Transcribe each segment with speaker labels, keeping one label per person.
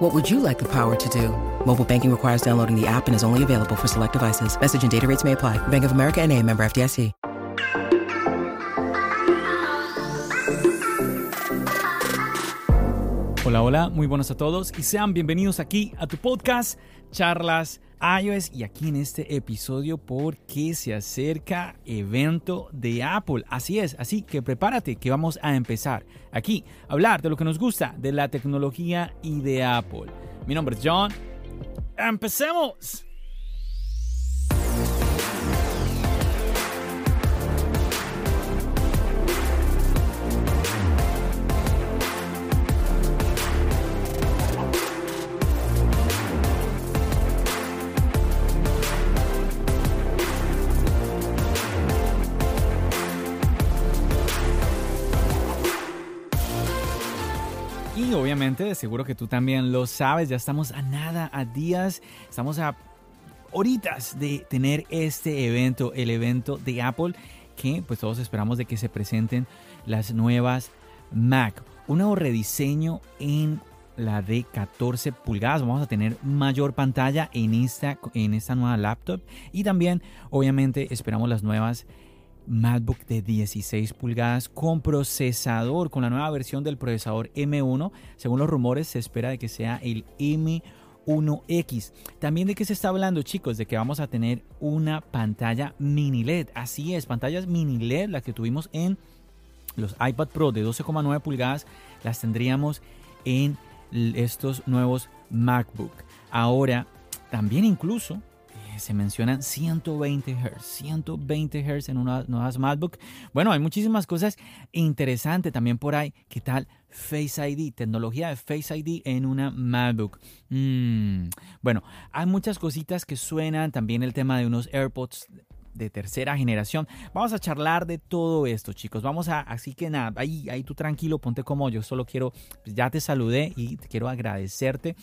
Speaker 1: What would you like the power to do? Mobile banking requires downloading the app and is only available for select devices. Message and data rates may apply. Bank of America and a member FDIC.
Speaker 2: Hola, hola, muy buenos a todos y sean bienvenidos aquí a tu podcast Charlas iOS y aquí en este episodio porque se acerca evento de Apple. Así es, así que prepárate que vamos a empezar aquí a hablar de lo que nos gusta de la tecnología y de Apple. Mi nombre es John. ¡Empecemos! Seguro que tú también lo sabes, ya estamos a nada, a días, estamos a horitas de tener este evento, el evento de Apple, que pues todos esperamos de que se presenten las nuevas Mac. Un nuevo rediseño en la de 14 pulgadas. Vamos a tener mayor pantalla en esta, en esta nueva laptop. Y también, obviamente, esperamos las nuevas MacBook de 16 pulgadas con procesador, con la nueva versión del procesador M1. Según los rumores, se espera de que sea el M1X. También de qué se está hablando, chicos, de que vamos a tener una pantalla mini LED. Así es, pantallas mini LED, la que tuvimos en los iPad Pro de 12,9 pulgadas, las tendríamos en estos nuevos MacBook. Ahora, también incluso se mencionan 120 Hz, 120 Hz en unas nuevas MacBook. Bueno, hay muchísimas cosas interesantes también por ahí. ¿Qué tal Face ID? Tecnología de Face ID en una MacBook. Mm, bueno, hay muchas cositas que suenan. También el tema de unos AirPods de tercera generación. Vamos a charlar de todo esto, chicos. Vamos a, así que nada, ahí, ahí tú tranquilo, ponte como yo. Solo quiero, pues ya te saludé y quiero agradecerte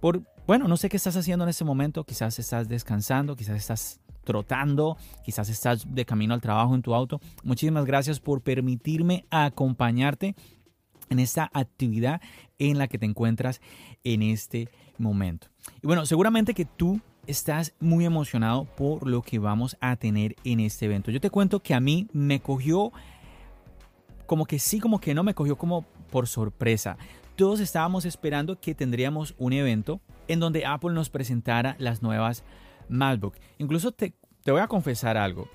Speaker 2: por bueno, no sé qué estás haciendo en este momento, quizás estás descansando, quizás estás trotando, quizás estás de camino al trabajo en tu auto. Muchísimas gracias por permitirme acompañarte en esta actividad en la que te encuentras en este momento. Y bueno, seguramente que tú estás muy emocionado por lo que vamos a tener en este evento. Yo te cuento que a mí me cogió como que sí, como que no, me cogió como por sorpresa. Todos estábamos esperando que tendríamos un evento en donde Apple nos presentara las nuevas MacBook. Incluso te, voy a confesar algo.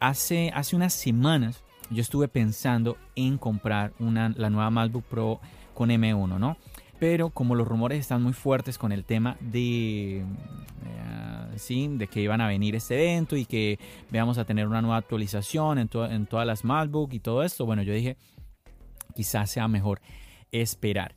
Speaker 2: Hace, hace unas semanas yo estuve pensando en comprar una, la nueva MacBook Pro con M1, ¿no? Pero como los rumores están muy fuertes con el tema de, eh, sí, de que iban a venir este evento y que veamos a tener una nueva actualización en, en todas las MacBook y todo esto, bueno, yo dije, quizás sea mejor esperar.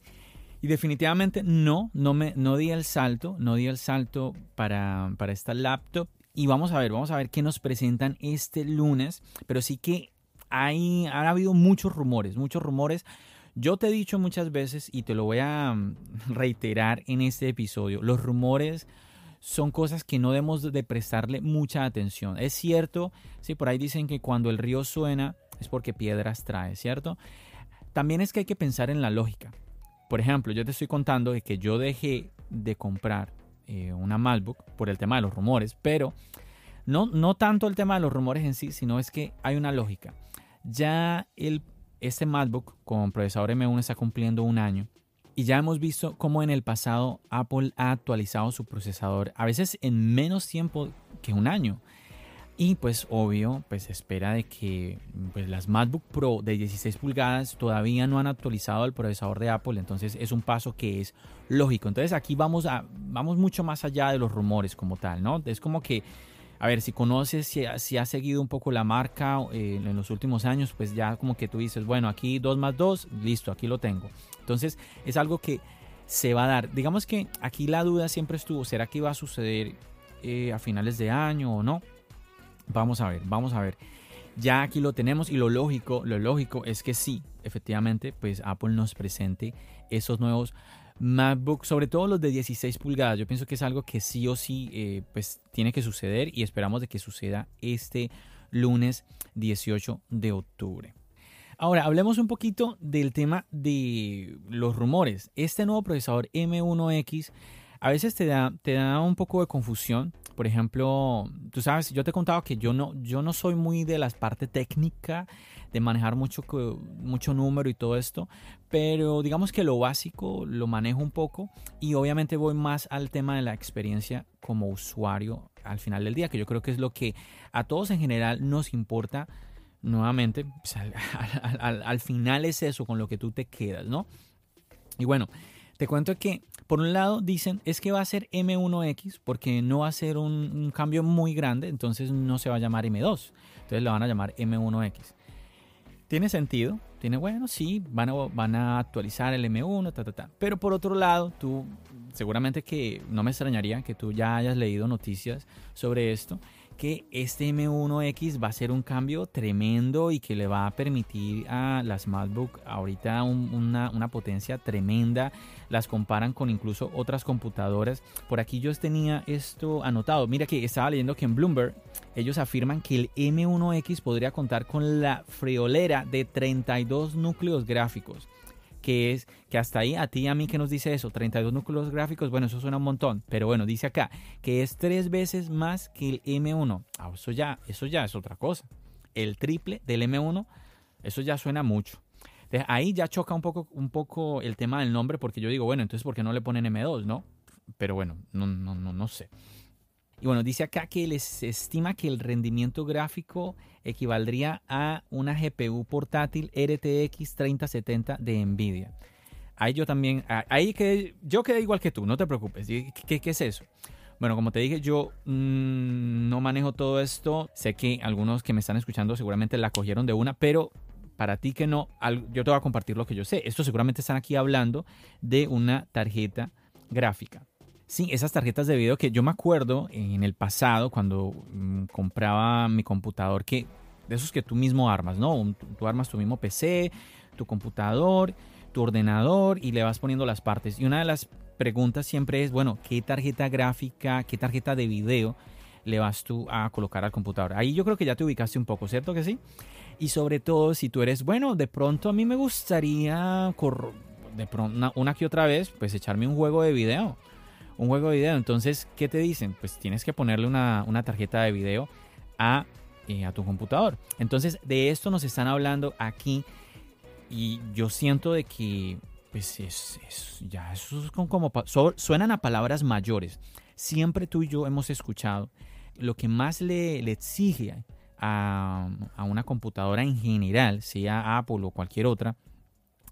Speaker 2: Y definitivamente no, no, me, no di el salto, no di el salto para, para esta laptop. Y vamos a ver, vamos a ver qué nos presentan este lunes. Pero sí que hay, ha habido muchos rumores, muchos rumores. Yo te he dicho muchas veces y te lo voy a mm, reiterar en este episodio. Los rumores son cosas que no debemos de prestarle mucha atención. Es cierto, sí, por ahí dicen que cuando el río suena es porque piedras trae, ¿cierto? También es que hay que pensar en la lógica. Por ejemplo, yo te estoy contando de que yo dejé de comprar eh, una MacBook por el tema de los rumores, pero no, no tanto el tema de los rumores en sí, sino es que hay una lógica. Ya el, este MacBook con procesador M1 está cumpliendo un año y ya hemos visto cómo en el pasado Apple ha actualizado su procesador, a veces en menos tiempo que un año. Y pues obvio, pues espera de que pues, las MacBook Pro de 16 pulgadas todavía no han actualizado el procesador de Apple, entonces es un paso que es lógico. Entonces aquí vamos, a, vamos mucho más allá de los rumores como tal, ¿no? Es como que, a ver, si conoces, si, si has seguido un poco la marca eh, en los últimos años, pues ya como que tú dices, bueno, aquí 2 más 2, listo, aquí lo tengo. Entonces es algo que se va a dar. Digamos que aquí la duda siempre estuvo, ¿será que va a suceder eh, a finales de año o no? Vamos a ver, vamos a ver. ya aquí lo tenemos y lo lógico, lo lógico es que sí, efectivamente, pues Apple nos presente esos nuevos MacBook, sobre todo los de 16 pulgadas. Yo pienso que es algo que sí o sí eh, pues tiene que suceder y esperamos de que suceda este lunes 18 de octubre. Ahora, hablemos un poquito del tema de los rumores. Este nuevo procesador M1X a veces te da, te da un poco de confusión. Por ejemplo, tú sabes, yo te he contado que yo no, yo no soy muy de la parte técnica de manejar mucho, mucho número y todo esto, pero digamos que lo básico lo manejo un poco y obviamente voy más al tema de la experiencia como usuario al final del día, que yo creo que es lo que a todos en general nos importa. Nuevamente, pues, al, final es eso con lo que tú te quedas, ¿no? Y bueno, te cuento que por un lado dicen es que va a ser M1X porque no va a ser un, cambio muy grande, entonces no se va a llamar M2, entonces lo van a llamar M1X. Tiene sentido, tiene bueno, sí, van a, van a actualizar el M1, ta, ta, ta. Pero por otro lado, tú seguramente que no me extrañaría que tú ya hayas leído noticias sobre esto que este M1X va a ser un cambio tremendo y que le va a permitir a las MacBook ahorita una, una, potencia tremenda. Las comparan con incluso otras computadoras. Por aquí yo tenía esto anotado. Mira que estaba leyendo que en Bloomberg ellos afirman que el M1X podría contar con la friolera de 32 núcleos gráficos que es que hasta ahí a ti y a mí que nos dice eso, 32 núcleos gráficos, bueno, eso suena un montón, pero bueno, dice acá que es tres veces más que el M1. Ah, eso ya, eso ya es otra cosa. El triple del M1, eso ya suena mucho. ahí ya choca un poco, un poco el tema del nombre porque yo digo, bueno, entonces ¿por qué no le ponen M2, no? Pero bueno, no, no, no, no sé. Y bueno, dice acá que les estima que el rendimiento gráfico equivaldría a una GPU portátil RTX 3070 de Nvidia. Ahí yo también, ahí que yo quedé igual que tú, no te preocupes. ¿Qué, es eso? Bueno, como te dije, yo mm, no manejo todo esto. Sé que algunos que me están escuchando seguramente la cogieron de una, pero para ti que no, yo te voy a compartir lo que yo sé. Esto seguramente están aquí hablando de una tarjeta gráfica. Sí, esas tarjetas de video que yo me acuerdo en el pasado cuando mm, compraba mi computador, que de esos que tú mismo armas, ¿no? Tú, armas tu mismo PC, tu computador, tu ordenador y le vas poniendo las partes. Y una de las preguntas siempre es, bueno, ¿qué tarjeta gráfica, qué tarjeta de video le vas tú a colocar al computador? Ahí yo creo que ya te ubicaste un poco, ¿cierto que sí? Y sobre todo si tú eres, bueno, de pronto a mí me gustaría, de pronto, una, una que otra vez, pues echarme un juego de video un juego de video. Entonces, ¿qué te dicen? Pues tienes que ponerle una, tarjeta de video a, eh, a tu computador. Entonces, de esto nos están hablando aquí y yo siento de que, pues, es, ya, eso es como, suenan a palabras mayores. Siempre tú y yo hemos escuchado lo que más le, le exige a, a una computadora en general, sea Apple o cualquier otra,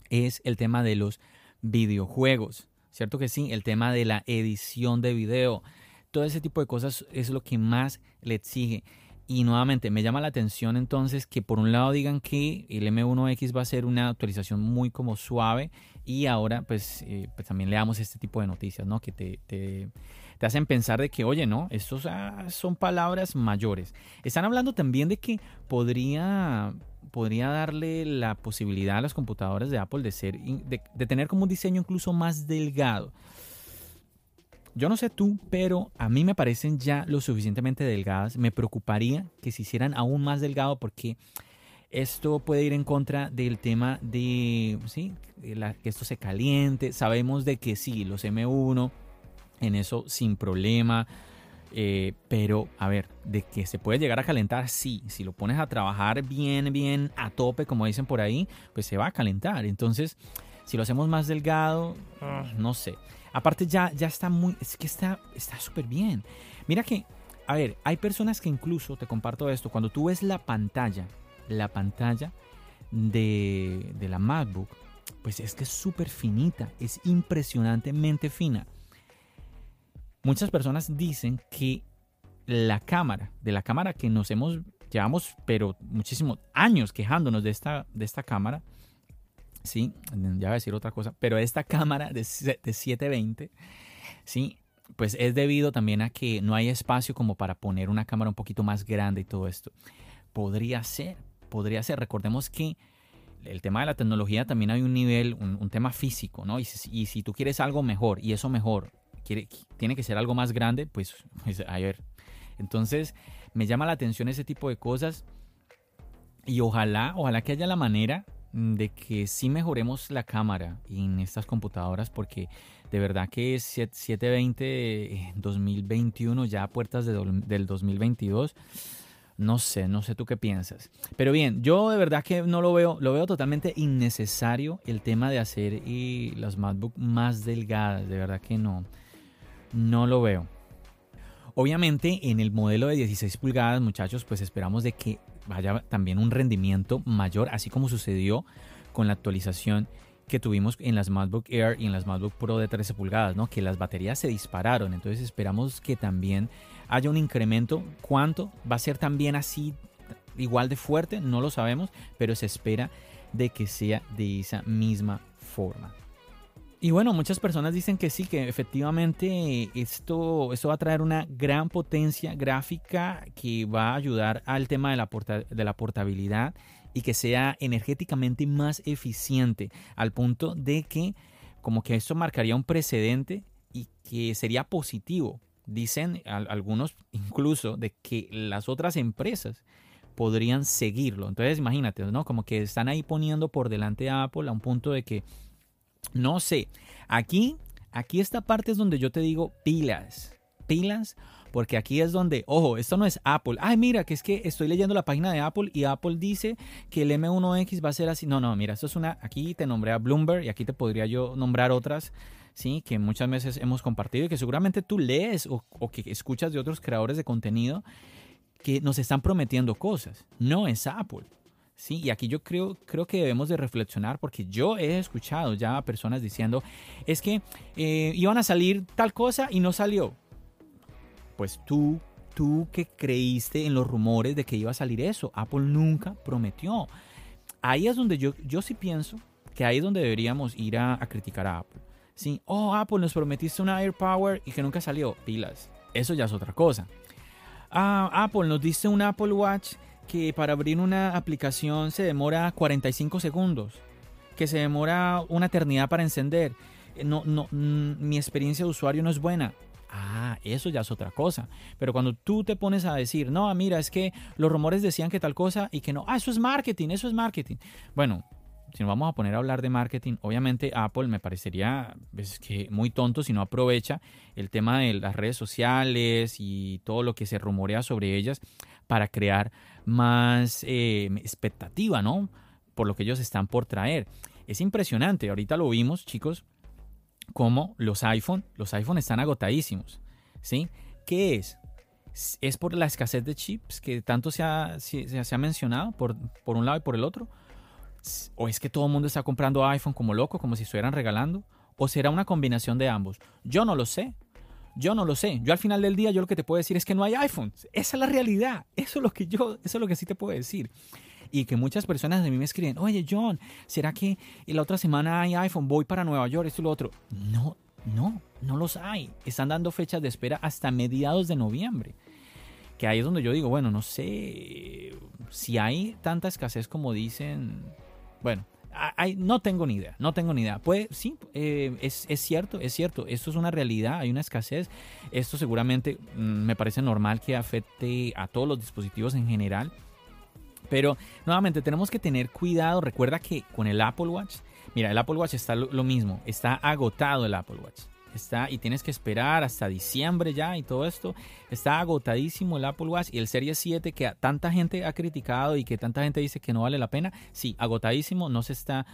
Speaker 2: es el tema de los videojuegos. ¿Cierto que sí? El tema de la edición de video, todo ese tipo de cosas es lo que más le exige. Y nuevamente me llama la atención entonces que por un lado digan que el M1X va a ser una actualización muy como suave y ahora pues, eh, pues también leamos este tipo de noticias, ¿no? Que te, te, te hacen pensar de que, oye, no, estos son palabras mayores. Están hablando también de que podría, podría darle la posibilidad a las computadoras de Apple de, ser, de, tener como un diseño incluso más delgado. Yo no sé tú, pero a mí me parecen ya lo suficientemente delgadas. Me preocuparía que se hicieran aún más delgado porque esto puede ir en contra del tema de ¿sí? que esto se caliente. Sabemos de que sí, los M1 en eso sin problema. Eh, pero, a ver, de que se puede llegar a calentar, sí. Si lo pones a trabajar bien, bien a tope, como dicen por ahí, pues se va a calentar. Entonces, si lo hacemos más delgado, ah, no sé. Aparte ya, ya está muy, es que está súper bien. Mira que, a ver, hay personas que incluso, te comparto esto, cuando tú ves la pantalla, la pantalla de, de la MacBook, pues es que es súper finita, es impresionantemente fina. Muchas personas dicen que la cámara, de la cámara que nos hemos, llevamos, pero muchísimos años quejándonos de esta, de esta cámara, sí, ya voy a decir otra cosa, pero esta cámara de, de 720, sí, pues es debido también a que no hay espacio como para poner una cámara un poquito más grande y todo esto. podría ser, podría ser. Recordemos que el tema de la tecnología también hay un nivel, un, tema físico, ¿no? Y si, tú quieres algo mejor y eso mejor quiere, tiene que ser algo más grande, pues, pues, a ver. Entonces, me llama la atención ese tipo de cosas y ojalá, ojalá que haya la manera de que sí mejoremos la cámara en estas computadoras porque de verdad que 720 2021 ya a puertas del 2022 no sé, no sé tú qué piensas. Pero bien, yo de verdad que no lo veo, lo veo totalmente innecesario el tema de hacer y las MacBook más delgadas, de verdad que no, no lo veo. Obviamente en el modelo de 16 pulgadas, muchachos, pues esperamos de que vaya también un rendimiento mayor, así como sucedió con la actualización que tuvimos en las MacBook Air y en las MacBook Pro de 13 pulgadas, ¿no? Que las baterías se dispararon. Entonces esperamos que también haya un incremento. ¿Cuánto? ¿Va a ser también así igual de fuerte? No lo sabemos, pero se espera de que sea de esa misma forma. Y bueno, muchas personas dicen que sí, que efectivamente esto, esto va a traer una gran potencia gráfica que va a ayudar al tema de la, de la portabilidad y que sea energéticamente más eficiente, al punto de que como que esto marcaría un precedente y que sería positivo Dicen algunos incluso de que las otras empresas podrían seguirlo. Entonces imagínate, ¿no? Como que están ahí poniendo por delante a Apple a un punto de que, no sé, aquí, aquí esta parte es donde yo te digo pilas, pilas, porque aquí es donde, ojo, esto no es Apple. Ay, mira, que es que estoy leyendo la página de Apple y Apple dice que el M1X va a ser así. No, no, mira, esto es una, aquí te nombré a Bloomberg y aquí te podría yo nombrar otras ¿sí? que muchas veces hemos compartido y que seguramente tú lees o, que escuchas de otros creadores de contenido que nos están prometiendo cosas. No es Apple. Sí, y aquí yo creo, creo que debemos de reflexionar porque yo he escuchado ya a personas diciendo, es que eh, iban a salir tal cosa y no salió. Pues tú, tú que creíste en los rumores de que iba a salir eso, Apple nunca prometió. Ahí es donde yo, yo sí pienso que ahí es donde deberíamos ir a criticar a Apple. Sí, oh Apple nos prometiste una AirPower y que nunca salió. Pilas. Eso ya es otra cosa. Ah, Apple nos diste un Apple Watch que para abrir una aplicación se demora 45 segundos. Que se demora una eternidad para encender. Eh, no, no, mm, mi experiencia de usuario no es buena. Ah, eso ya es otra cosa. Pero cuando tú te pones a decir, no, mira, es que los rumores decían que tal cosa y que no, ah, eso es marketing, eso es marketing. Bueno, si nos vamos a poner a hablar de marketing, obviamente Apple me parecería pues, que muy tonto si no aprovecha el tema de las redes sociales y todo lo que se rumorea sobre ellas para crear más eh, expectativa, ¿no? Por lo que ellos están por traer. Es impresionante, ahorita lo vimos, chicos, como los iPhone, los iPhone están agotadísimos, ¿sí? ¿Qué es? ¿Es por la escasez de chips que tanto se ha, se, ha mencionado por, por un lado y por el otro? ¿O es que todo el mundo está comprando iPhone como loco, como si estuvieran regalando? ¿O será una combinación de ambos? Yo no lo sé. Yo no lo sé. Yo al final del día yo lo que te puedo decir es que no hay iPhone. Esa es la realidad. Eso es lo que yo, eso es lo que sí te puedo decir. Y que muchas personas de mí me escriben, oye John, ¿será que la otra semana hay iPhone? Voy para Nueva York, esto y lo otro. No, no, no los hay. Están dando fechas de espera hasta mediados de noviembre. Que ahí es donde yo digo, bueno, no sé si hay tanta escasez como dicen bueno, no tengo ni idea, no tengo ni idea. Pues sí, eh, es, cierto, es cierto, esto es una realidad, hay una escasez. Esto seguramente mm, me parece normal que afecte a todos los dispositivos en general. Pero nuevamente tenemos que tener cuidado. Recuerda que con el Apple Watch, mira, el Apple Watch está lo mismo, está agotado el Apple Watch está y tienes que esperar hasta diciembre ya y todo esto. Está agotadísimo el Apple Watch y el Series 7 que tanta gente ha criticado y que tanta gente dice que no vale la pena. Sí, agotadísimo, no se está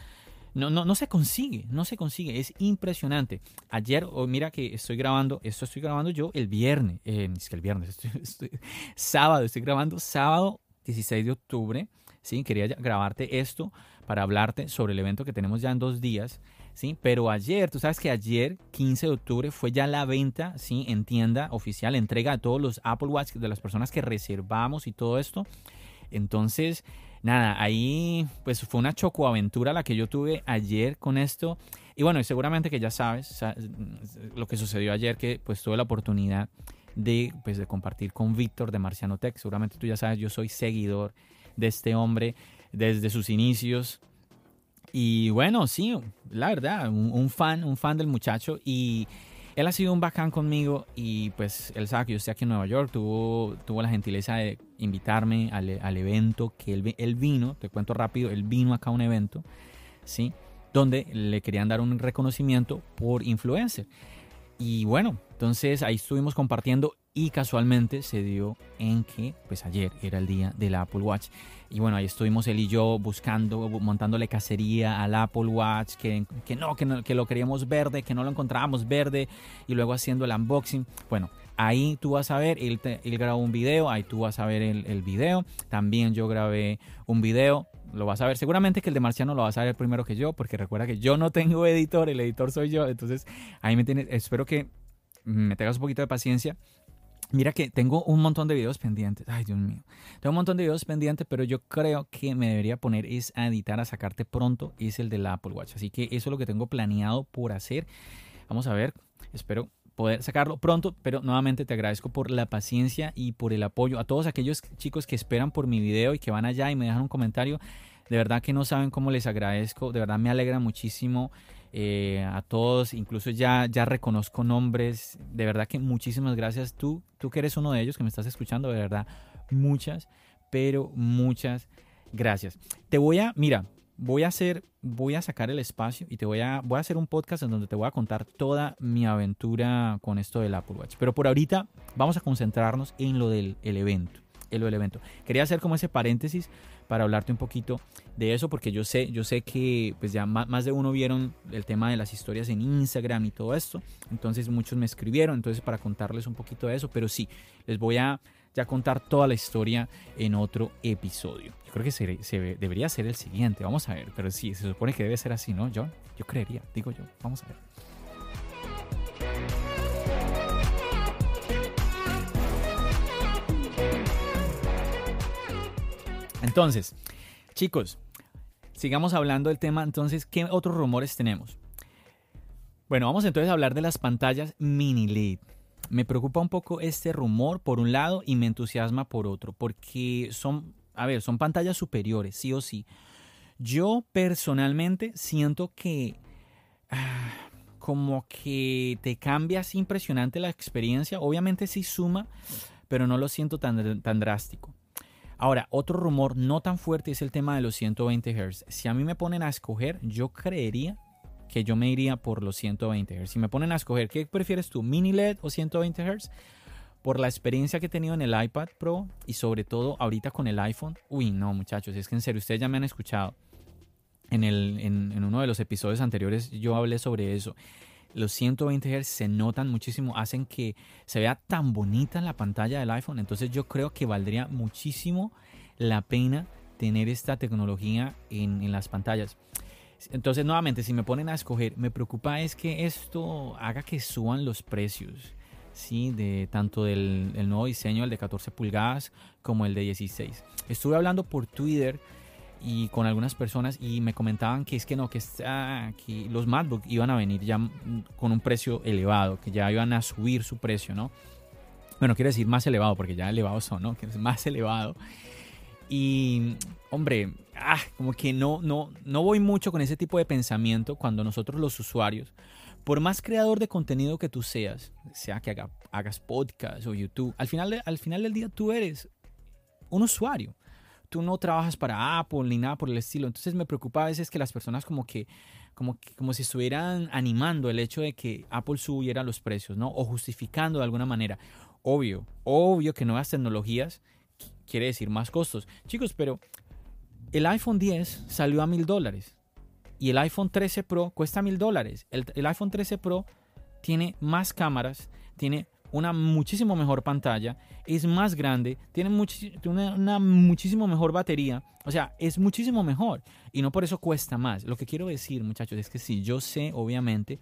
Speaker 2: no, no, no se consigue, no se consigue, es impresionante. Ayer, oh, mira que estoy grabando, esto estoy grabando yo el viernes, eh, es que el viernes, estoy, sábado, estoy grabando sábado 16 de octubre, ¿sí? Quería grabarte esto para hablarte sobre el evento que tenemos ya en dos días ¿sí? Pero ayer, tú sabes que ayer, 15 de octubre, fue ya la venta, ¿sí? En tienda oficial, entrega a todos los Apple Watch de las personas que reservamos y todo esto. Entonces, nada, ahí pues fue una chocoaventura la que yo tuve ayer con esto. Y bueno, seguramente que ya sabes lo que sucedió ayer, que pues tuve la oportunidad de, pues, de compartir con Víctor de Marciano Tech. Seguramente tú ya sabes, yo soy seguidor de este hombre desde sus inicios. Y bueno, sí, la verdad, un, fan, un fan del muchacho. Y él ha sido un bacán conmigo y pues él sabe que yo estoy aquí en Nueva York, tuvo, tuvo la gentileza de invitarme al, al evento que él, él, vino, te cuento rápido, él vino acá a un evento, ¿sí? Donde le querían dar un reconocimiento por influencer. Y bueno, entonces ahí estuvimos compartiendo y casualmente se dio en que pues ayer era el día del Apple Watch y bueno ahí estuvimos él y yo buscando montándole cacería al Apple Watch que, que no, que que lo queríamos verde que no lo encontrábamos verde y luego haciendo el unboxing bueno ahí tú vas a ver él, él grabó un video ahí tú vas a ver el, el video también yo grabé un video lo vas a ver. Seguramente que el de Marciano lo vas a ver primero que yo, porque recuerda que yo no tengo editor, el editor soy yo. Entonces, ahí me tienes. Espero que me tengas un poquito de paciencia Mira que tengo un montón de videos pendientes. Ay, Dios mío. Tengo un montón de videos pendientes, pero yo creo que me debería poner es a editar, a sacarte pronto, es el del Apple Watch. Así que eso es lo que tengo planeado por hacer. Vamos a ver. Espero poder sacarlo pronto, pero nuevamente te agradezco por la paciencia y por el apoyo a todos aquellos chicos que esperan por mi video y que van allá y me dejan un comentario. De verdad que no saben cómo les agradezco. De verdad me alegra muchísimo eh, a todos, incluso ya, ya reconozco nombres, de verdad que muchísimas gracias tú, tú que eres uno de ellos que me estás escuchando, de verdad, muchas, pero muchas gracias. Te voy a, mira, voy a hacer, voy a sacar el espacio y te voy a, voy a hacer un podcast en donde te voy a contar toda mi aventura con esto del Apple Watch, pero por ahorita vamos a concentrarnos en lo del evento, en lo del evento. Quería hacer como ese paréntesis para hablarte un poquito de eso, porque yo sé, yo sé que pues ya más, de uno vieron el tema de las historias en Instagram y todo esto, entonces muchos me escribieron, entonces para contarles un poquito de eso, pero sí, les voy a ya contar toda la historia en otro episodio. Yo creo que se, debería ser el siguiente, vamos a ver, pero sí, se supone que debe ser así, ¿no, John? Yo creería, digo yo, vamos a ver. Entonces, chicos, sigamos hablando del tema. Entonces, ¿qué otros rumores tenemos? Bueno, vamos entonces a hablar de las pantallas mini LED. Me preocupa un poco este rumor por un lado y me entusiasma por otro, porque son, a ver, son pantallas superiores, sí o sí. Yo personalmente siento que ah, como que te cambias impresionante la experiencia. Obviamente sí suma, pero no lo siento tan, tan drástico. Ahora, otro rumor no tan fuerte es el tema de los 120 Hz. Si a mí me ponen a escoger, yo creería que yo me iría por los 120 Hz. Si me ponen a escoger, ¿qué prefieres tú? ¿Mini LED o 120 Hz? Por la experiencia que he tenido en el iPad Pro y sobre todo ahorita con el iPhone. Uy, no, muchachos, es que en serio, ustedes ya me han escuchado. En, el, en uno de los episodios anteriores yo hablé sobre eso los 120 Hz se notan muchísimo, hacen que se vea tan bonita la pantalla del iPhone. Entonces yo creo que valdría muchísimo la pena tener esta tecnología en, las pantallas. Entonces nuevamente, si me ponen a escoger, me preocupa es que esto haga que suban los precios. ¿sí? de tanto del nuevo diseño, el de 14 pulgadas, como el de 16. Estuve hablando por Twitter y con algunas personas y me comentaban que es que no, que, que los MacBook iban a venir ya con un precio elevado, que ya iban a subir su precio, ¿no? Bueno, quiero decir más elevado, porque ya elevados son, ¿no? Que es más elevado. Y, hombre, ah, como que no, no, no voy mucho con ese tipo de pensamiento cuando nosotros los usuarios, por más creador de contenido que tú seas, sea que hagas podcast o YouTube, al final, al final del día tú eres un usuario tú no trabajas para Apple ni nada por el estilo. Entonces me preocupa a veces que las personas como que, como, como si estuvieran animando el hecho de que Apple subiera los precios, ¿no? O justificando de alguna manera. Obvio, obvio que nuevas tecnologías quiere decir más costos. Chicos, pero el iPhone 10 salió a mil dólares y el iPhone 13 Pro cuesta mil dólares. El, el iPhone 13 Pro tiene más cámaras, tiene una muchísimo mejor pantalla, es más grande, tiene una, muchísimo mejor batería, o sea, es muchísimo mejor y no por eso cuesta más. Lo que quiero decir, muchachos, es que sí, yo sé, obviamente,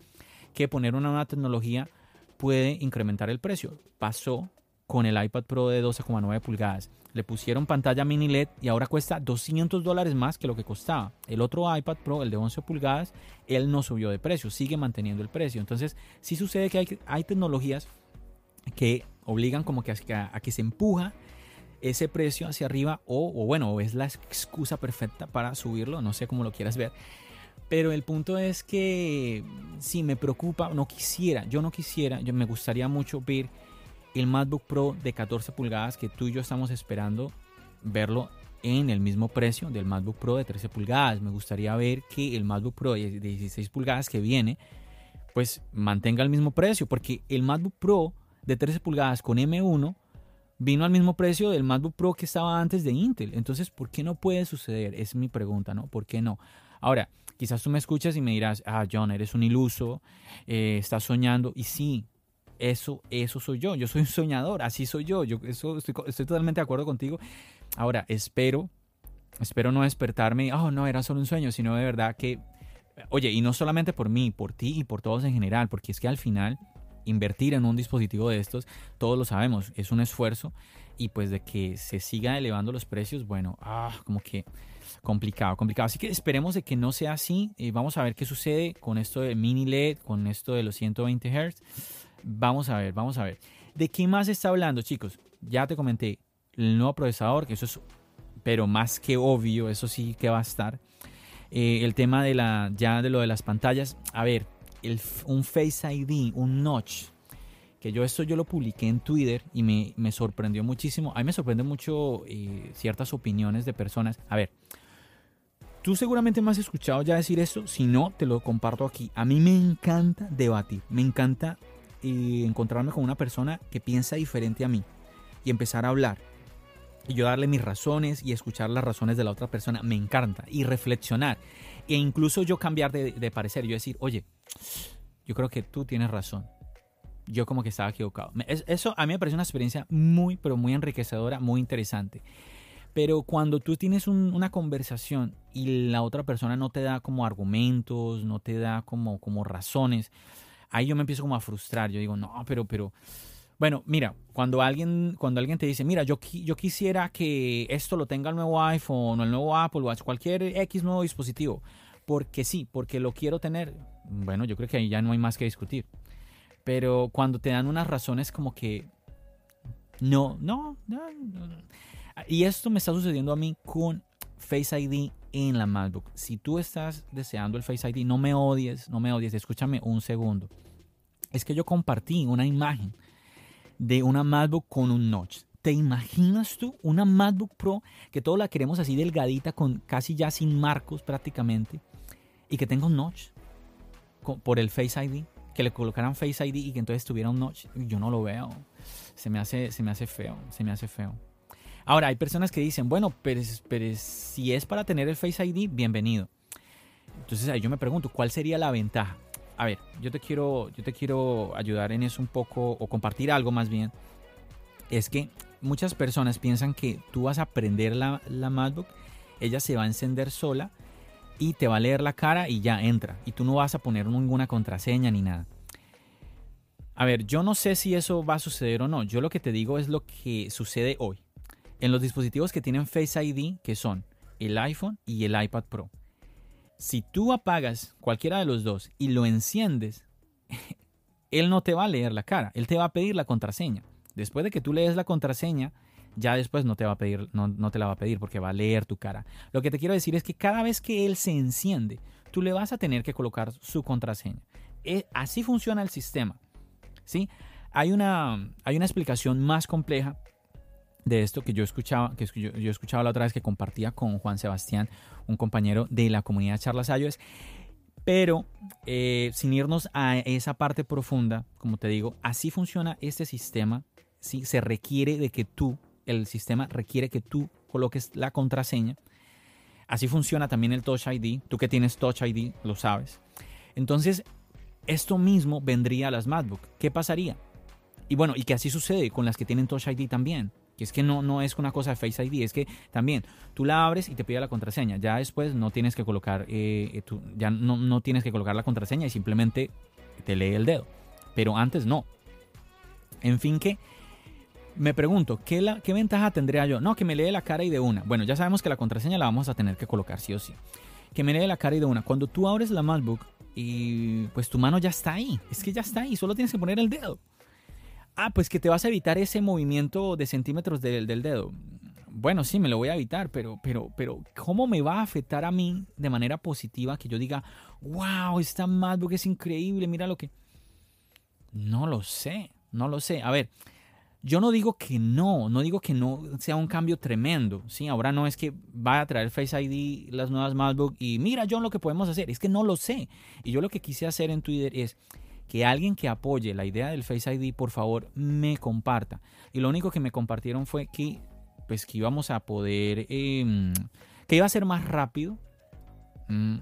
Speaker 2: que poner una nueva tecnología puede incrementar el precio. Pasó con el iPad Pro de 12,9 pulgadas. Le pusieron pantalla mini LED y ahora cuesta 200 dólares más que lo que costaba. El otro iPad Pro, el de 11 pulgadas, él no subió de precio, sigue manteniendo el precio. Entonces, sí sucede que hay, hay tecnologías que obligan como que a, que se empuja ese precio hacia arriba o, o bueno, es la excusa perfecta para subirlo, no sé cómo lo quieras ver. Pero el punto es que si me preocupa, no quisiera, yo no quisiera, yo me gustaría mucho ver el MacBook Pro de 14 pulgadas que tú y yo estamos esperando verlo en el mismo precio del MacBook Pro de 13 pulgadas. Me gustaría ver que el MacBook Pro de 16 pulgadas que viene, pues mantenga el mismo precio, porque el MacBook Pro de 13 pulgadas con M1 vino al mismo precio del MacBook Pro que estaba antes de Intel. Entonces, ¿por qué no puede suceder? Es mi pregunta, ¿no? ¿Por qué no? Ahora, quizás tú me escuchas y me dirás, ah, John, eres un iluso, eh, estás soñando. Y sí, eso, eso soy yo. Yo soy un soñador, así soy yo. Yo eso estoy, totalmente de acuerdo contigo. Ahora, espero, espero no despertarme, oh, no, era solo un sueño, sino de verdad que, oye, y no solamente por mí, por ti y por todos en general, porque es que al final invertir en un dispositivo de estos, todos lo sabemos, es un esfuerzo y pues de que se siga elevando los precios, bueno, ah, como que complicado, complicado. Así que esperemos de que no sea así. y vamos a ver qué sucede con esto de mini LED, con esto de los 120 Hz. Vamos a ver, vamos a ver. ¿De qué más está hablando, chicos? Ya te comenté el nuevo procesador, que eso es, pero más que obvio, eso sí que va a estar. Eh, el tema de la, ya de lo de las pantallas. A ver, un Face ID, un notch, que yo esto yo lo publiqué en Twitter y me, me sorprendió muchísimo. A mí me sorprende mucho eh, ciertas opiniones de personas. A ver, tú seguramente me has escuchado ya decir esto, si no, te lo comparto aquí. A mí me encanta debatir, me encanta eh, encontrarme con una persona que piensa diferente a mí y empezar a hablar. Y yo darle mis razones y escuchar las razones de la otra persona, me encanta. Y reflexionar. E incluso yo cambiar de, de parecer, yo decir, oye, yo creo que tú tienes razón. Yo como que estaba equivocado. Eso a mí me parece una experiencia muy, pero muy enriquecedora, muy interesante. Pero cuando tú tienes una conversación y la otra persona no te da como argumentos, no te da como, como razones, ahí yo me empiezo como a frustrar. Yo digo, no, pero, pero, bueno, mira, cuando alguien, cuando alguien te dice, mira, yo, yo quisiera que esto lo tenga el nuevo iPhone o el nuevo Apple Watch, cualquier X nuevo dispositivo, porque sí, porque lo quiero tener, bueno, yo creo que ahí ya no hay más que discutir. Pero cuando te dan unas razones como que no, no, no, Y esto me está sucediendo a mí con Face ID en la MacBook. Si tú estás deseando el Face ID, no me odies, no me odies, escúchame un segundo. Es que yo compartí una imagen de una MacBook con un notch. ¿Te imaginas tú una MacBook Pro que todos la queremos así delgadita, con casi ya sin marcos prácticamente, y que tenga un notch por el Face ID? Que le colocaran Face ID y que entonces tuviera un notch. Yo no lo veo. Se me hace, se me hace feo, se me hace feo. Ahora, hay personas que dicen, bueno, pero, pero si es para tener el Face ID, bienvenido. Entonces ahí yo me pregunto, ¿cuál sería la ventaja? a ver, yo te quiero, yo te quiero ayudar en eso un poco o compartir algo más bien. Es que muchas personas piensan que tú vas a prender la, la MacBook, ella se va a encender sola y te va a leer la cara y ya entra. Y tú no vas a poner ninguna contraseña ni nada. A ver, yo no sé si eso va a suceder o no. Yo lo que te digo es lo que sucede hoy. En los dispositivos que tienen Face ID, que son el iPhone y el iPad Pro. Si tú apagas cualquiera de los dos y lo enciendes, él no te va a leer la cara, él te va a pedir la contraseña. Después de que tú lees la contraseña, ya después no te va a pedir, no, te la va a pedir porque va a leer tu cara. Lo que te quiero decir es que cada vez que él se enciende, tú le vas a tener que colocar su contraseña. Eh, así funciona el sistema. ¿sí? Hay, una, hay una explicación más compleja de esto que yo escuchaba, que yo, escuchaba la otra vez que compartía con Juan Sebastián, un compañero de la comunidad Charlas iOS. Pero eh, sin irnos a esa parte profunda, como te digo, así funciona este sistema. ¿sí? Se requiere de que tú, el sistema requiere que tú coloques la contraseña. Así funciona también el Touch ID. Tú que tienes Touch ID lo sabes. Entonces, esto mismo vendría a las MacBook. ¿Qué pasaría? Y bueno, y que así sucede con las que tienen Touch ID también. Que es que no, no es una cosa de Face ID, es que también tú la abres y te pide la contraseña. Ya después no tienes que colocar, eh, ya no, no tienes que colocar la contraseña y simplemente te lee el dedo. Pero antes no. En fin que me pregunto, ¿qué, la, ¿qué ventaja tendría yo? No, que me lee la cara y de una. Bueno, ya sabemos que la contraseña la vamos a tener que colocar sí o sí. Que me lee la cara y de una. Cuando tú abres la MacBook y pues tu mano ya está ahí. Es que ya está ahí, solo tienes que poner el dedo. Ah, pues que te vas a evitar ese movimiento de centímetros del, del dedo. Bueno, sí, me lo voy a evitar, pero, pero, pero, ¿cómo me va a afectar a mí de manera positiva que yo diga, wow, esta MacBook es increíble, mira lo que... No lo sé, no lo sé. A ver, yo no digo que no, no digo que no sea un cambio tremendo, ¿sí? Ahora no es que vaya a traer Face ID las nuevas MacBook y mira, John, lo que podemos hacer, es que no lo sé. Y yo lo que quise hacer en Twitter es que alguien que apoye la idea del Face ID, por favor, me comparta. Y lo único que me compartieron fue que, pues, que íbamos a poder, em, que iba a ser más rápido. Mm,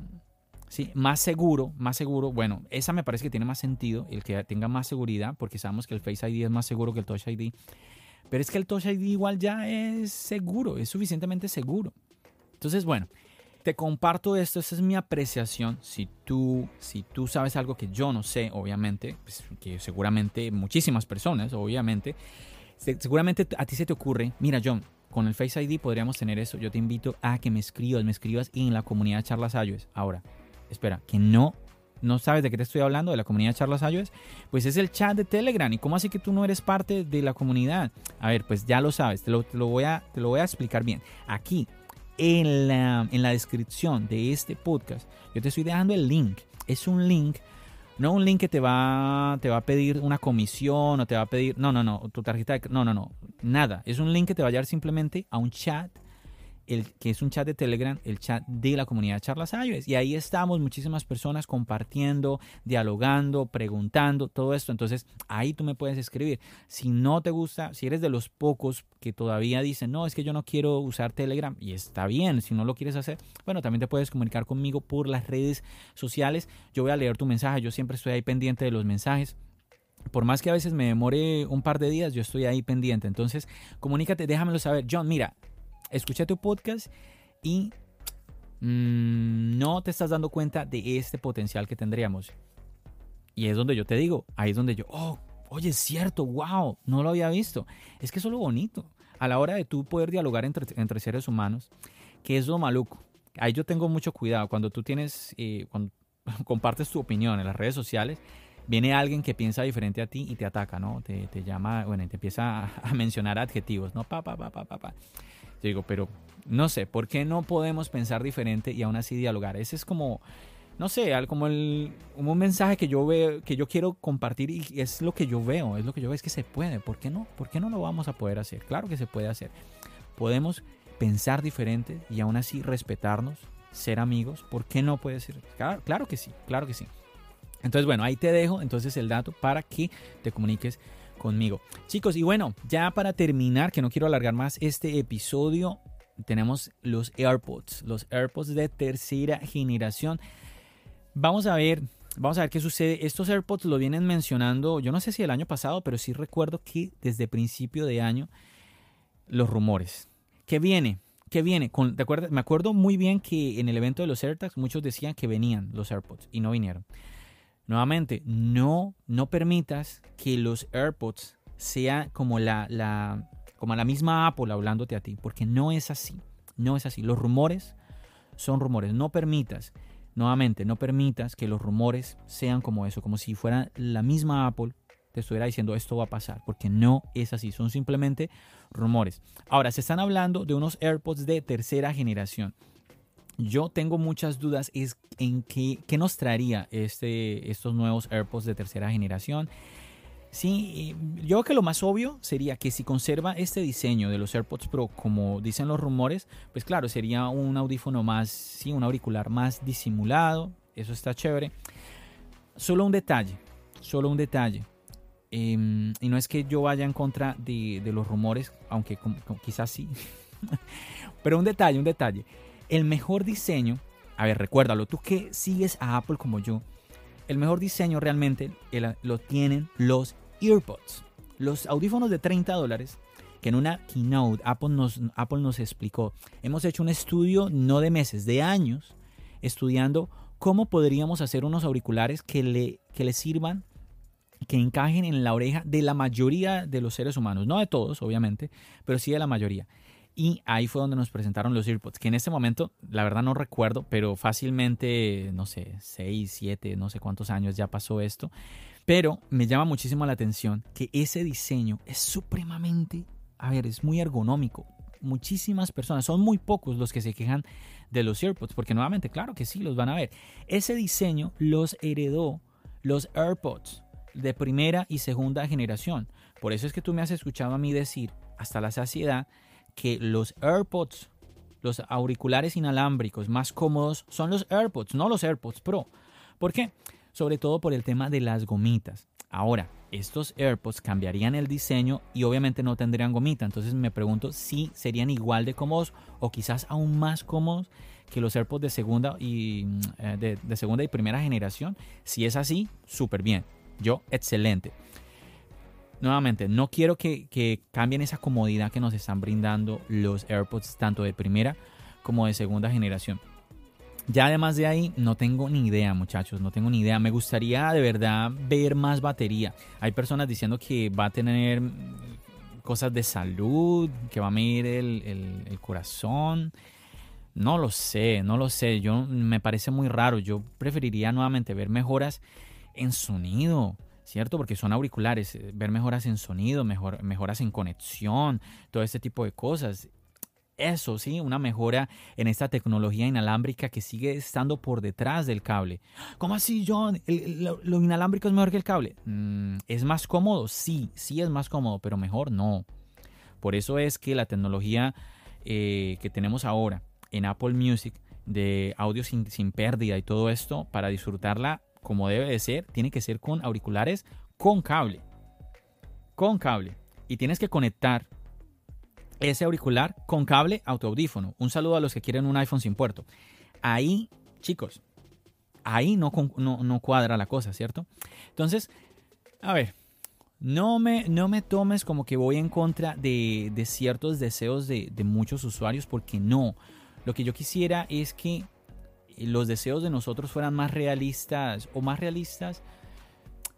Speaker 2: Sí, más seguro, más seguro. Bueno, esa me parece que tiene más sentido, el que tenga más seguridad, porque sabemos que el Face ID es más seguro que el Touch ID. Pero es que el Touch ID igual ya es seguro, es suficientemente seguro. Entonces, bueno, te comparto esto, esa es mi apreciación. Si tú, si tú sabes algo que yo no sé, obviamente, pues, que seguramente muchísimas personas, obviamente, seguramente a ti se te ocurre, mira John, con el Face ID podríamos tener eso. Yo te invito a que me escribas, me escribas en la comunidad Charlas iOS. Ahora, espera, que no, no sabes de qué te estoy hablando, de la comunidad Charlas iOS, pues es el chat de Telegram. ¿Y cómo así que tú no eres parte de la comunidad? A ver, pues ya lo sabes, te lo, voy, a, te lo voy a explicar bien. Aquí, en la, en la descripción de este podcast, yo te estoy dejando el link. Es un link no un link que te va, te va a pedir una comisión o te va a pedir, no, no, no, tu tarjeta, de, no, no, no, nada. Es un link que te va a llevar simplemente a un chat el, que es un chat de Telegram, el chat de la comunidad Charlas iOS. Y ahí estamos muchísimas personas compartiendo, dialogando, preguntando, todo esto. Entonces ahí tú me puedes escribir. Si no te gusta, si eres de los pocos que todavía dicen, no, es que yo no quiero usar Telegram, y está bien, si no lo quieres hacer, bueno, también te puedes comunicar conmigo por las redes sociales. Yo voy a leer tu mensaje, yo siempre estoy ahí pendiente de los mensajes por más que a veces me demore un par de días, yo estoy ahí pendiente. Entonces, comunícate, déjamelo saber. John, mira, escuché tu podcast y mm, no te estás dando cuenta de este potencial que tendríamos. Y es donde yo te digo, ahí es donde yo, oh, oye, es cierto, wow, no lo había visto. Es que eso es lo bonito. A la hora de tú poder dialogar entre, entre seres humanos, que es lo maluco. Ahí yo tengo mucho cuidado. Cuando tú tienes, eh, cuando compartes tu opinión en las redes sociales, viene alguien que piensa diferente a ti y te ataca, ¿no? Te, te llama, bueno, y te empieza a, a mencionar adjetivos, ¿no? Pa, pa, pa, pa, pa, pa digo, pero no sé, ¿por qué no podemos pensar diferente y aún así dialogar? Ese es como, no sé, como, el, un mensaje que yo veo, que yo quiero compartir y es lo que yo veo, es lo que yo veo, es que se puede. ¿Por qué no? ¿Por qué no lo vamos a poder hacer? Claro que se puede hacer. Podemos pensar diferente y aún así respetarnos, ser amigos. ¿Por qué no puede ser? Claro, claro que sí, claro que sí. Entonces, bueno, ahí te dejo entonces el dato para que te comuniques conmigo. Chicos, y bueno, ya para terminar, que no quiero alargar más este episodio, tenemos los AirPods, los AirPods de tercera generación. Vamos a ver, vamos a ver qué sucede. Estos AirPods lo vienen mencionando, yo no sé si el año pasado, pero sí recuerdo que desde principio de año los rumores. ¿Qué viene? ¿Qué viene? Con, ¿te acuerdas? Me acuerdo muy bien que en el evento de los AirTags muchos decían que venían los AirPods y no vinieron. Nuevamente, no, no permitas que los AirPods sean como la, la, como la misma Apple hablándote a ti, porque no es así. No es así. Los rumores son rumores. No permitas, nuevamente, no permitas que los rumores sean como eso, como si fuera la misma Apple te estuviera diciendo esto va a pasar, porque no es así, son simplemente rumores. Ahora, se están hablando de unos AirPods de tercera generación yo tengo muchas dudas es en qué, qué nos traería este, estos nuevos AirPods de tercera generación. Sí, yo creo que lo más obvio sería que si conserva este diseño de los AirPods Pro, como dicen los rumores, pues claro, sería un audífono más, sí, un auricular más disimulado, eso está chévere. Solo un detalle, solo un detalle. Em, y no es que yo vaya en contra de los rumores, aunque quizás sí. Pero un detalle, un detalle. El mejor diseño, a ver, recuérdalo, tú que sigues a Apple como yo, el mejor diseño realmente lo tienen los EarPods. Los audífonos de 30 dólares que en una keynote Apple nos, Apple nos explicó. Hemos hecho un estudio no de meses, de años, estudiando cómo podríamos hacer unos auriculares que le, que le sirvan, que encajen en la oreja de la mayoría de los seres humanos. No de todos, obviamente, pero sí de la mayoría. Y ahí fue donde nos presentaron los AirPods, que en este momento, la verdad no recuerdo, pero fácilmente, no sé, 6, 7, no sé cuántos años ya pasó esto. Pero me llama muchísimo la atención que ese diseño es supremamente, a ver, es muy ergonómico. Muchísimas personas, son muy pocos los que se quejan de los AirPods, porque nuevamente, claro que sí, los van a ver. Ese diseño los heredó los AirPods de primera y segunda generación. Por eso es que tú me has escuchado a mí decir hasta la saciedad que los AirPods, los auriculares inalámbricos más cómodos son los AirPods, no los AirPods Pro. ¿Por qué? Sobre todo por el tema de las gomitas. Ahora, estos AirPods cambiarían el diseño y obviamente no tendrían gomita. Entonces me pregunto si serían igual de cómodos o quizás aún más cómodos que los AirPods de segunda y, eh, de, segunda y primera generación. Si es así, súper bien. Yo, excelente. Nuevamente, no quiero que, que cambien esa comodidad que nos están brindando los AirPods tanto de primera como de segunda generación. Ya además de ahí, no tengo ni idea, muchachos, no tengo ni idea. Me gustaría de verdad ver más batería. Hay personas diciendo que va a tener cosas de salud, que va a medir el, el corazón. No lo sé, no lo sé. Yo me parece muy raro. Yo preferiría nuevamente ver mejoras en sonido, ¿cierto? Porque son auriculares. Eh, ver mejoras en sonido, mejor, mejoras en conexión, todo este tipo de cosas. Eso, sí, una mejora en esta tecnología inalámbrica que sigue estando por detrás del cable. ¿Cómo así, John? lo, inalámbrico es mejor que el cable? Mm, ¿Es más cómodo? Sí, sí es más cómodo, pero mejor no. Por eso es que la tecnología eh, que tenemos ahora, en Apple Music de audio sin, pérdida y todo esto para disfrutarla como debe de ser, tiene que ser con auriculares con cable. Con cable. Y tienes que conectar ese auricular con cable autoaudífono. Un saludo a los que quieren un iPhone sin puerto. Ahí, chicos, ahí no, no, cuadra la cosa, ¿cierto? Entonces, a ver, no me, no me tomes como que voy en contra de, ciertos deseos de, de, muchos usuarios, porque no. Lo que yo quisiera es que los deseos de nosotros fueran más realistas o más realistas.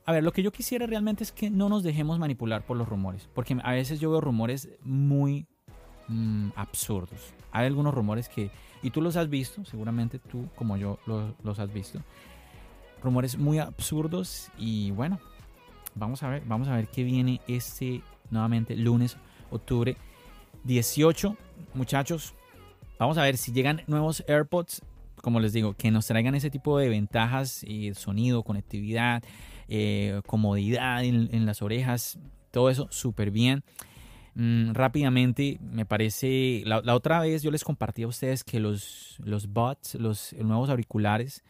Speaker 2: A ver, lo que yo quisiera realmente es que no nos dejemos manipular por los rumores, porque a veces yo veo rumores muy mm, absurdos. Hay algunos rumores que, y tú los has visto, seguramente tú como yo los, has visto, rumores muy absurdos y bueno, vamos a ver, vamos a ver qué viene este nuevamente lunes, octubre 18. Muchachos, Vamos a ver si llegan nuevos AirPods, como les digo, que nos traigan ese tipo de ventajas, y sonido, conectividad, eh, comodidad en, las orejas, todo eso súper bien. Mm, rápidamente, me parece, la, otra vez yo les compartí a ustedes que los, los bots, los nuevos auriculares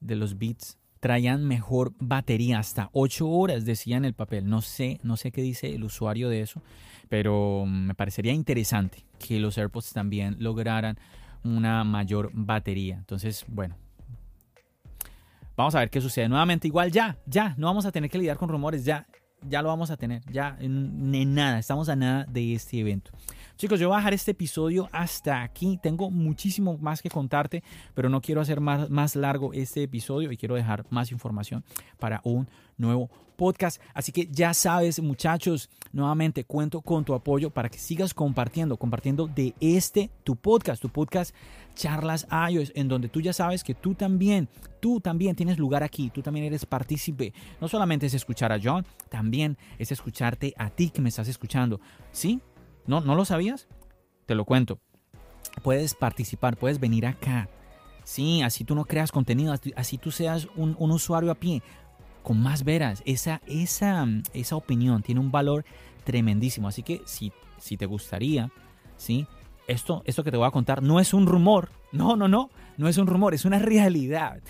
Speaker 2: de los Beats, traían mejor batería, hasta 8 horas decía en el papel. No sé, no sé qué dice el usuario de eso, pero me parecería interesante que los AirPods también lograran una mayor batería. Entonces, bueno, vamos a ver qué sucede. Nuevamente, igual ya, ya, no vamos a tener que lidiar con rumores, ya, ya lo vamos a tener, ya en, nada, estamos a nada de este evento. Chicos, yo voy a dejar este episodio hasta aquí. Tengo muchísimo más que contarte, pero no quiero hacer más, más largo este episodio y quiero dejar más información para un nuevo podcast. Así que ya sabes, muchachos, nuevamente cuento con tu apoyo para que sigas compartiendo, compartiendo de este tu podcast, tu podcast Charlas iOS, en donde tú ya sabes que tú también, tú también tienes lugar aquí, tú también eres partícipe. No solamente es escuchar a John, también es escucharte a ti que me estás escuchando. ¿Sí? ¿No, ¿No lo sabías? Te lo cuento. Puedes participar, puedes venir acá. Sí, así tú no creas contenido, así tú seas un, un usuario a pie con más veras. Esa, esa, esa opinión tiene un valor tremendísimo. Así que si, si te gustaría, ¿sí? Esto, esto que te voy a contar no es un rumor. No, no, no. No es un rumor, es una realidad.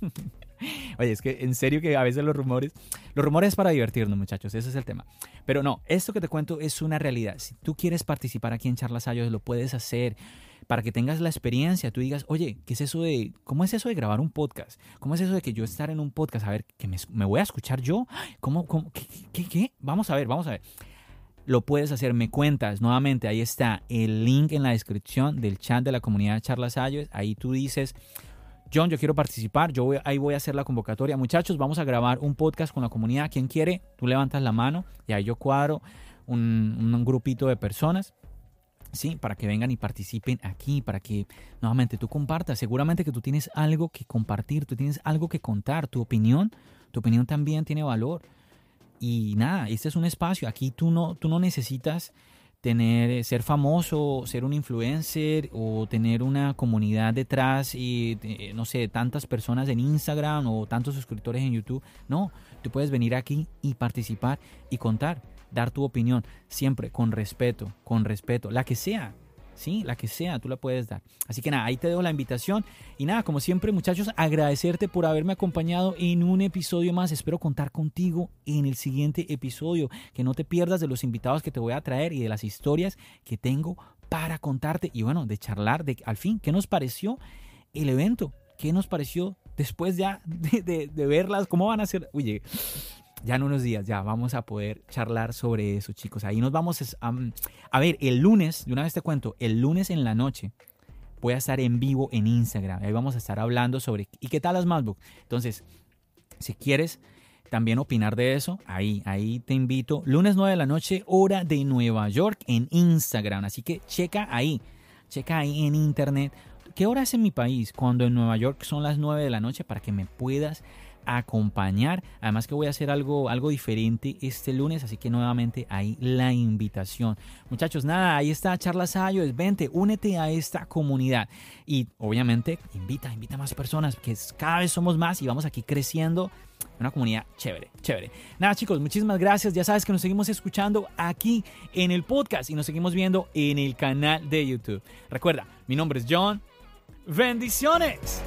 Speaker 2: Oye, es que en serio que a veces los rumores, los rumores es para divertirnos, muchachos, ese es el tema. Pero no, esto que te cuento es una realidad. Si tú quieres participar aquí en Charlas Ayos, lo puedes hacer para que tengas la experiencia, tú digas, oye, ¿qué es eso de, cómo es eso de grabar un podcast? ¿Cómo es eso de que yo estar en un podcast? A ver, que me, voy a escuchar yo. ¿Cómo, cómo qué, qué, qué? Vamos a ver, vamos a ver. Lo puedes hacer, me cuentas. Nuevamente, ahí está el link en la descripción del chat de la comunidad de Charlas Ayos. Ahí tú dices, John, yo quiero participar, yo ahí voy a hacer la convocatoria. Muchachos, vamos a grabar un podcast con la comunidad. ¿Quién quiere? Tú levantas la mano y ahí yo cuadro un, un grupito de personas Sí, para que vengan y participen aquí, para que nuevamente tú compartas. Seguramente que tú tienes algo que compartir, tú tienes algo que contar, tu opinión Tu opinión también tiene valor. Y nada, este es un espacio. Aquí tú no, tú no necesitas tener, eh, ser famoso, ser un influencer o tener una comunidad detrás y, eh, no sé, tantas personas en Instagram o tantos suscriptores en YouTube. No, tú puedes venir aquí y participar y contar, dar tu opinión, siempre con respeto, con respeto, la que sea. ¿Sí? La que sea, tú la puedes dar. Así que nada, ahí te dejo la invitación. Y nada, como siempre, muchachos, agradecerte por haberme acompañado en un episodio más. Espero contar contigo en el siguiente episodio. Que no te pierdas de los invitados que te voy a traer y de las historias que tengo para contarte. Y bueno, de charlar de al fin, ¿qué nos pareció el evento? ¿Qué nos pareció después ya de, verlas? ¿Cómo van a ser? Oye, ya en unos días, ya vamos a poder charlar sobre eso, chicos. Ahí nos vamos a, ver, el lunes, de una vez te cuento, el lunes en la noche voy a estar en vivo en Instagram. Ahí vamos a estar hablando sobre, ¿y qué tal las MacBook? Entonces, si quieres también opinar de eso, ahí, ahí te invito. Lunes 9 de la noche, hora de Nueva York en Instagram. Así que checa ahí, checa ahí en internet. ¿Qué hora es en mi país? Cuando en Nueva York son las 9 de la noche para que me puedas acompañar. Además que voy a hacer algo, algo diferente este lunes, así que nuevamente ahí la invitación. Muchachos, nada, ahí está Charlas es vente, únete a esta comunidad. Y obviamente invita, invita a más personas, que cada vez somos más y vamos aquí creciendo. Una comunidad chévere, chévere. Nada chicos, muchísimas gracias. Ya sabes que nos seguimos escuchando aquí en el podcast y nos seguimos viendo en el canal de YouTube. Recuerda, mi nombre es John. Bendiciones.